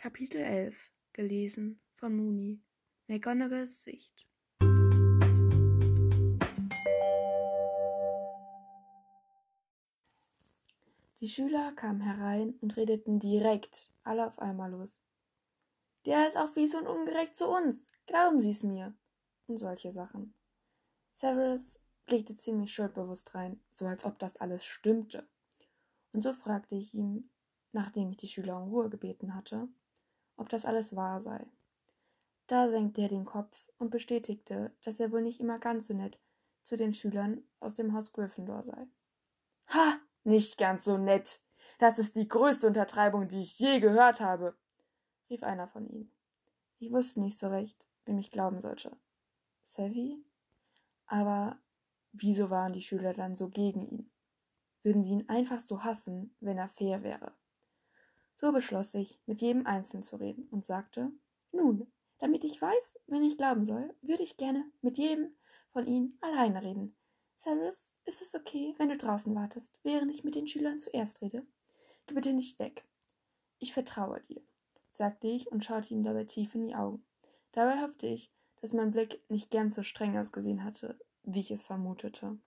Kapitel 11 Gelesen von Mooney McGonagalls Sicht Die Schüler kamen herein und redeten direkt alle auf einmal los. Der ist auch fies und ungerecht zu uns. Glauben Sie's mir. Und solche Sachen. Severus blickte ziemlich schuldbewusst rein, so als ob das alles stimmte. Und so fragte ich ihn, nachdem ich die Schüler um Ruhe gebeten hatte, ob das alles wahr sei. Da senkte er den Kopf und bestätigte, dass er wohl nicht immer ganz so nett zu den Schülern aus dem Haus Gryffindor sei. Ha, nicht ganz so nett. Das ist die größte Untertreibung, die ich je gehört habe, rief einer von ihnen. Ich wusste nicht so recht, wem ich glauben sollte. Savvy? Aber wieso waren die Schüler dann so gegen ihn? Würden sie ihn einfach so hassen, wenn er fair wäre? So beschloss ich, mit jedem Einzelnen zu reden und sagte, nun, damit ich weiß, wenn ich glauben soll, würde ich gerne mit jedem von Ihnen alleine reden. Cyrus, ist es okay, wenn du draußen wartest, während ich mit den Schülern zuerst rede? Geh bitte nicht weg. Ich vertraue dir, sagte ich und schaute ihm dabei tief in die Augen. Dabei hoffte ich, dass mein Blick nicht ganz so streng ausgesehen hatte, wie ich es vermutete.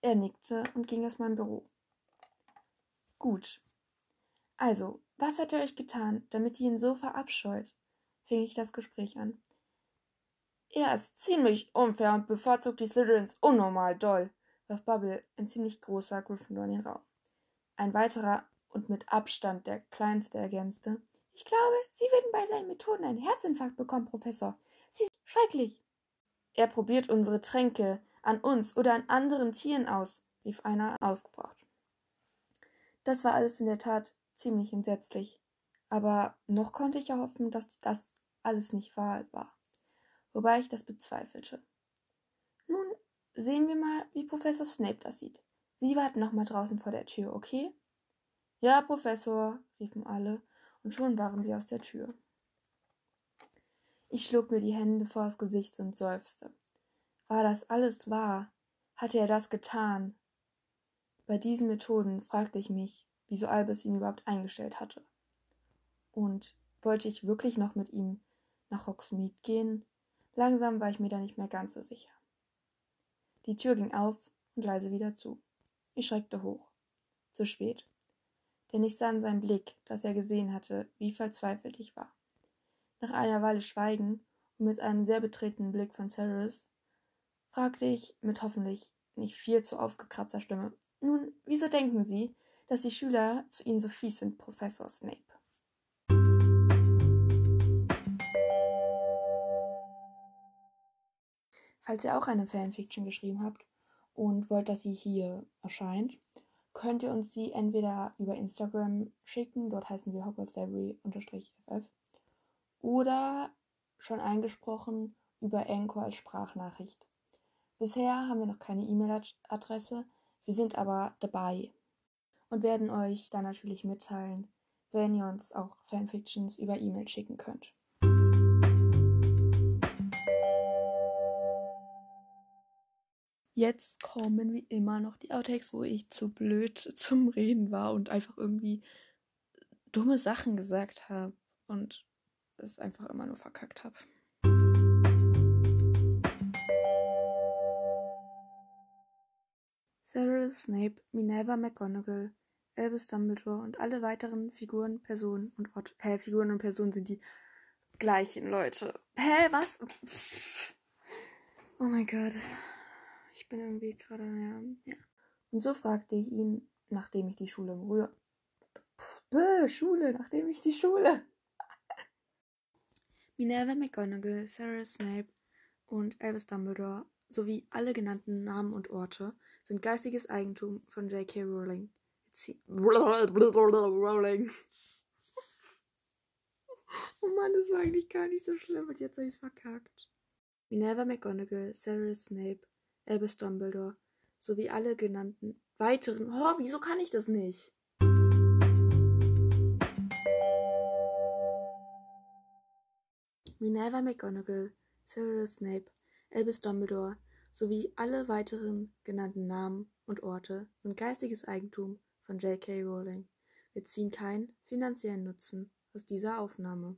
Er nickte und ging aus meinem Büro. Gut, also, was hat er euch getan, damit ihr ihn so verabscheut? fing ich das Gespräch an. Er ist ziemlich unfair und bevorzugt die Slytherins unnormal doll, warf Bubble, ein ziemlich großer Gryffindor, in den Raum. Ein weiterer und mit Abstand der kleinste ergänzte. Ich glaube, Sie würden bei seinen Methoden einen Herzinfarkt bekommen, Professor. Sie sind schrecklich. Er probiert unsere Tränke an uns oder an anderen Tieren aus, rief einer aufgebracht. Das war alles in der Tat ziemlich entsetzlich. Aber noch konnte ich ja hoffen, dass das alles nicht wahr war, wobei ich das bezweifelte. Nun sehen wir mal, wie Professor Snape das sieht. Sie warten noch mal draußen vor der Tür, okay? Ja, Professor, riefen alle, und schon waren sie aus der Tür. Ich schlug mir die Hände vors Gesicht und seufzte. War das alles wahr? Hatte er das getan? Bei diesen Methoden fragte ich mich, wieso Albus ihn überhaupt eingestellt hatte. Und wollte ich wirklich noch mit ihm nach Hogsmeade gehen? Langsam war ich mir da nicht mehr ganz so sicher. Die Tür ging auf und leise wieder zu. Ich schreckte hoch. Zu spät. Denn ich sah in seinem Blick, dass er gesehen hatte, wie verzweifelt ich war. Nach einer Weile Schweigen und mit einem sehr betretenen Blick von Cyrus fragte ich mit hoffentlich nicht viel zu aufgekratzter Stimme: Nun, wieso denken Sie, dass die Schüler zu ihnen so fies sind, Professor Snape. Falls ihr auch eine Fanfiction geschrieben habt und wollt, dass sie hier erscheint, könnt ihr uns sie entweder über Instagram schicken, dort heißen wir Hogwarts Library-ff, oder schon eingesprochen über Anchor als Sprachnachricht. Bisher haben wir noch keine E-Mail-Adresse, wir sind aber dabei und werden euch dann natürlich mitteilen, wenn ihr uns auch Fanfictions über E-Mail schicken könnt. Jetzt kommen wie immer noch die Outtakes, wo ich zu blöd zum Reden war und einfach irgendwie dumme Sachen gesagt habe und es einfach immer nur verkackt habe. Sarah Snape, Minerva McGonagall, Albus Dumbledore und alle weiteren Figuren, Personen und Orte. Hä, Figuren und Personen sind die gleichen Leute. Hä, was? Oh mein Gott. Ich bin irgendwie gerade, ja, ja. Und so fragte ich ihn, nachdem ich die Schule in Ruhe. Bäh, Schule, nachdem ich die Schule. Minerva McGonagall, Sarah Snape und Albus Dumbledore sowie alle genannten Namen und Orte sind geistiges Eigentum von J.K. Rowling. Rolling. Oh Mann, das war eigentlich gar nicht so schlimm und jetzt habe ich es verkackt. Minerva McGonagall, Severus Snape, Albus Dumbledore sowie alle genannten weiteren. Oh, wieso kann ich das nicht? Minerva McGonagall, Severus Snape, Albus Dumbledore sowie alle weiteren genannten Namen und Orte sind geistiges Eigentum von J.K. Rowling. Wir ziehen keinen finanziellen Nutzen aus dieser Aufnahme.